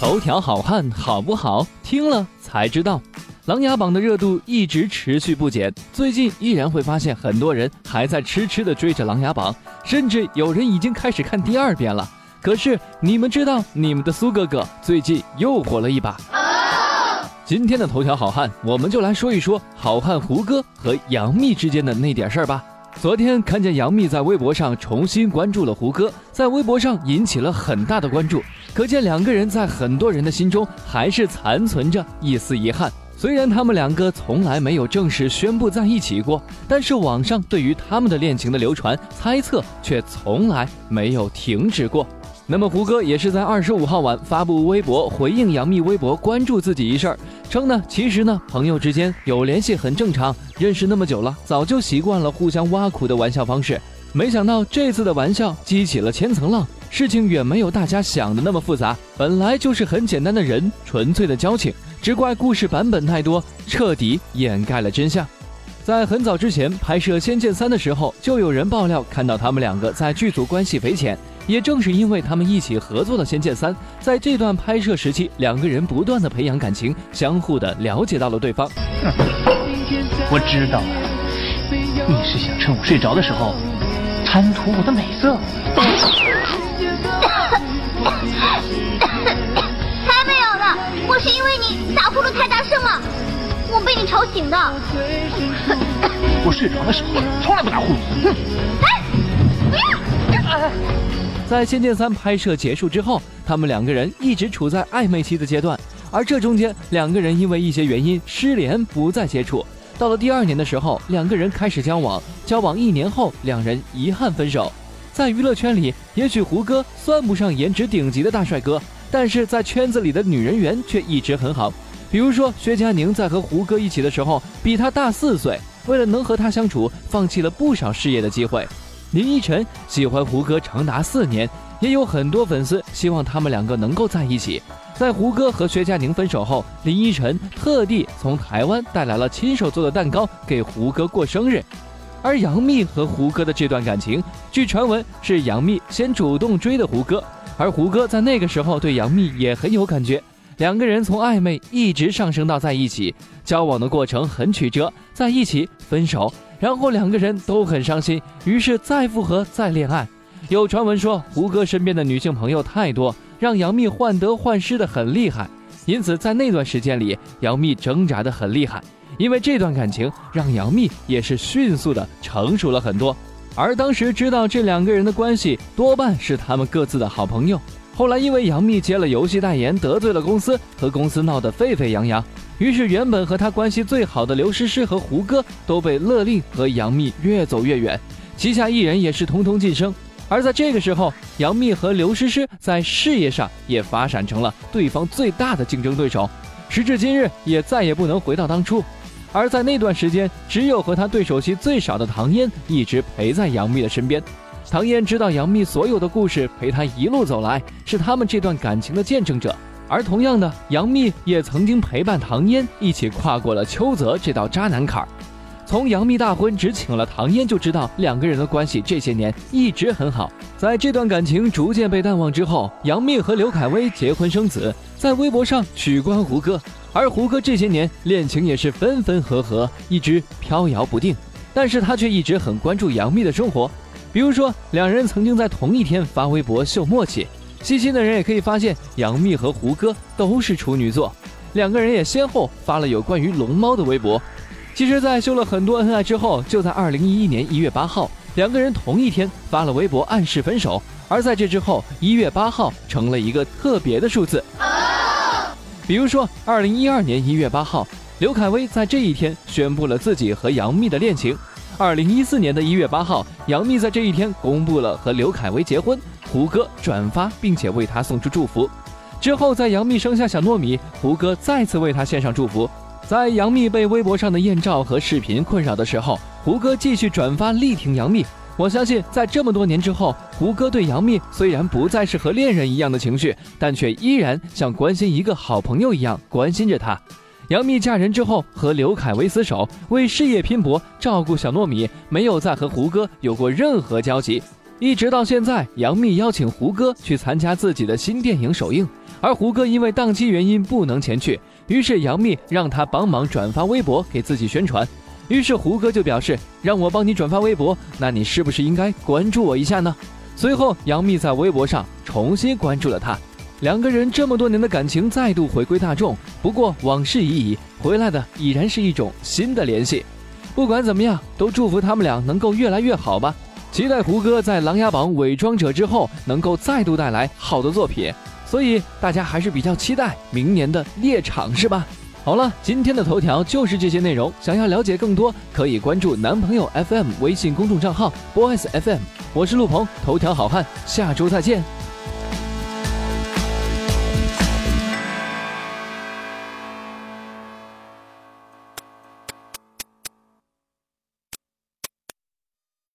头条好汉好不好？听了才知道。《琅琊榜》的热度一直持续不减，最近依然会发现很多人还在痴痴的追着《琅琊榜》，甚至有人已经开始看第二遍了。可是你们知道，你们的苏哥哥最近又火了一把。今天的头条好汉，我们就来说一说好汉胡歌和杨幂之间的那点事儿吧。昨天看见杨幂在微博上重新关注了胡歌，在微博上引起了很大的关注，可见两个人在很多人的心中还是残存着一丝遗憾。虽然他们两个从来没有正式宣布在一起过，但是网上对于他们的恋情的流传猜测却从来没有停止过。那么胡歌也是在二十五号晚发布微博回应杨幂微博关注自己一事儿。称呢，其实呢，朋友之间有联系很正常，认识那么久了，早就习惯了互相挖苦的玩笑方式。没想到这次的玩笑激起了千层浪，事情远没有大家想的那么复杂，本来就是很简单的人，纯粹的交情，只怪故事版本太多，彻底掩盖了真相。在很早之前拍摄《仙剑三》的时候，就有人爆料看到他们两个在剧组关系匪浅。也正是因为他们一起合作的《仙剑三》，在这段拍摄时期，两个人不断的培养感情，相互的了解到了对方。我知道了，你是想趁我睡着的时候贪图我的美色。你吵醒的。我睡着的时候从来不打呼噜。哎，不要！在《仙剑三》拍摄结束之后，他们两个人一直处在暧昧期的阶段，而这中间两个人因为一些原因失联，不再接触。到了第二年的时候，两个人开始交往，交往一年后，两人遗憾分手。在娱乐圈里，也许胡歌算不上颜值顶级的大帅哥，但是在圈子里的女人缘却一直很好。比如说，薛佳凝在和胡歌一起的时候，比他大四岁，为了能和他相处，放弃了不少事业的机会。林依晨喜欢胡歌长达四年，也有很多粉丝希望他们两个能够在一起。在胡歌和薛佳凝分手后，林依晨特地从台湾带来了亲手做的蛋糕给胡歌过生日。而杨幂和胡歌的这段感情，据传闻是杨幂先主动追的胡歌，而胡歌在那个时候对杨幂也很有感觉，两个人从暧昧一直上升到在一起，交往的过程很曲折，在一起分手。然后两个人都很伤心，于是再复合再恋爱。有传闻说胡歌身边的女性朋友太多，让杨幂患得患失的很厉害。因此在那段时间里，杨幂挣扎的很厉害。因为这段感情让杨幂也是迅速的成熟了很多。而当时知道这两个人的关系多半是他们各自的好朋友。后来因为杨幂接了游戏代言，得罪了公司，和公司闹得沸沸扬扬。于是，原本和他关系最好的刘诗诗和胡歌都被勒令和杨幂越走越远，旗下艺人也是通通晋升。而在这个时候，杨幂和刘诗诗在事业上也发展成了对方最大的竞争对手，时至今日也再也不能回到当初。而在那段时间，只有和他对手戏最少的唐嫣一直陪在杨幂的身边。唐嫣知道杨幂所有的故事，陪她一路走来，是他们这段感情的见证者。而同样的，杨幂也曾经陪伴唐嫣一起跨过了邱泽这道渣男坎儿。从杨幂大婚只请了唐嫣就知道，两个人的关系这些年一直很好。在这段感情逐渐被淡忘之后，杨幂和刘恺威结婚生子，在微博上取关胡歌。而胡歌这些年恋情也是分分合合，一直飘摇不定。但是他却一直很关注杨幂的生活，比如说两人曾经在同一天发微博秀默契。细心的人也可以发现，杨幂和胡歌都是处女座，两个人也先后发了有关于龙猫的微博。其实，在秀了很多恩爱之后，就在二零一一年一月八号，两个人同一天发了微博暗示分手。而在这之后，一月八号成了一个特别的数字。比如说，二零一二年一月八号，刘恺威在这一天宣布了自己和杨幂的恋情。二零一四年的一月八号，杨幂在这一天公布了和刘恺威结婚。胡歌转发并且为他送出祝福，之后在杨幂生下小糯米，胡歌再次为他献上祝福。在杨幂被微博上的艳照和视频困扰的时候，胡歌继续转发力挺杨幂。我相信，在这么多年之后，胡歌对杨幂虽然不再是和恋人一样的情绪，但却依然像关心一个好朋友一样关心着她。杨幂嫁人之后和刘恺威厮守，为事业拼搏，照顾小糯米，没有再和胡歌有过任何交集。一直到现在，杨幂邀请胡歌去参加自己的新电影首映，而胡歌因为档期原因不能前去，于是杨幂让他帮忙转发微博给自己宣传。于是胡歌就表示让我帮你转发微博，那你是不是应该关注我一下呢？随后杨幂在微博上重新关注了他，两个人这么多年的感情再度回归大众。不过往事已矣，回来的已然是一种新的联系。不管怎么样，都祝福他们俩能够越来越好吧。期待胡歌在《琅琊榜》伪装者之后能够再度带来好的作品。所以大家还是比较期待明年的猎场，是吧？好了，今天的头条就是这些内容。想要了解更多，可以关注男朋友 FM 微信公众账号 boys FM。我是陆鹏，头条好汉，下周再见。